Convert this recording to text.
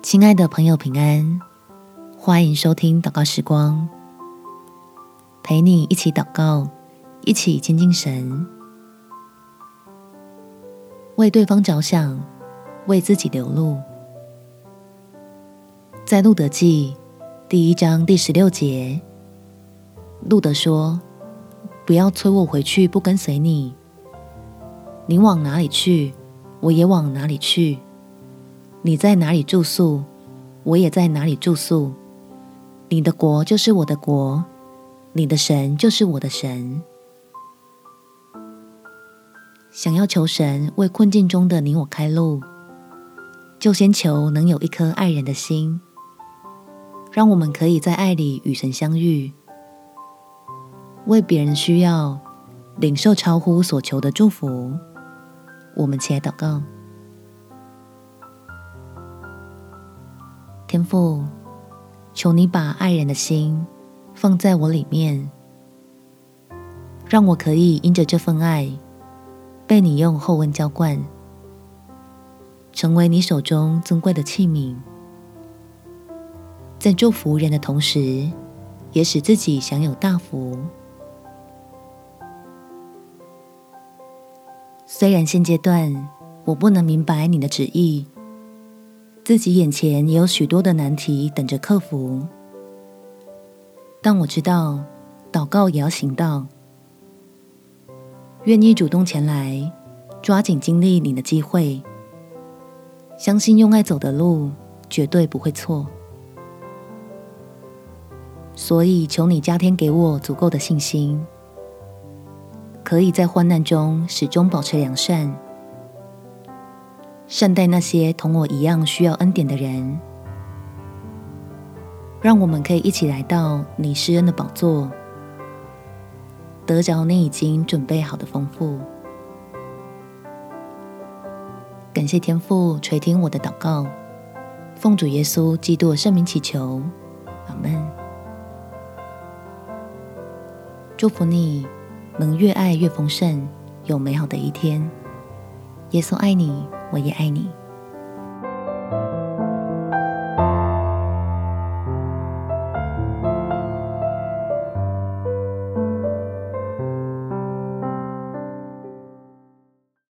亲爱的朋友，平安！欢迎收听祷告时光，陪你一起祷告，一起亲近神，为对方着想，为自己留路。在路德记第一章第十六节，路德说：“不要催我回去，不跟随你。你往哪里去，我也往哪里去。”你在哪里住宿，我也在哪里住宿。你的国就是我的国，你的神就是我的神。想要求神为困境中的你我开路，就先求能有一颗爱人的心，让我们可以在爱里与神相遇，为别人需要领受超乎所求的祝福。我们起来祷告。天父，求你把爱人的心放在我里面，让我可以因着这份爱，被你用厚恩浇灌，成为你手中尊贵的器皿，在祝福人的同时，也使自己享有大福。虽然现阶段我不能明白你的旨意。自己眼前也有许多的难题等着克服，但我知道，祷告也要行道，愿意主动前来，抓紧经历你的机会，相信用爱走的路绝对不会错。所以求你加添给我足够的信心，可以在患难中始终保持良善。善待那些同我一样需要恩典的人，让我们可以一起来到你施恩的宝座，得着你已经准备好的丰富。感谢天父垂听我的祷告，奉主耶稣基督圣名祈求，阿门。祝福你能越爱越丰盛，有美好的一天。耶稣爱你。我也爱你。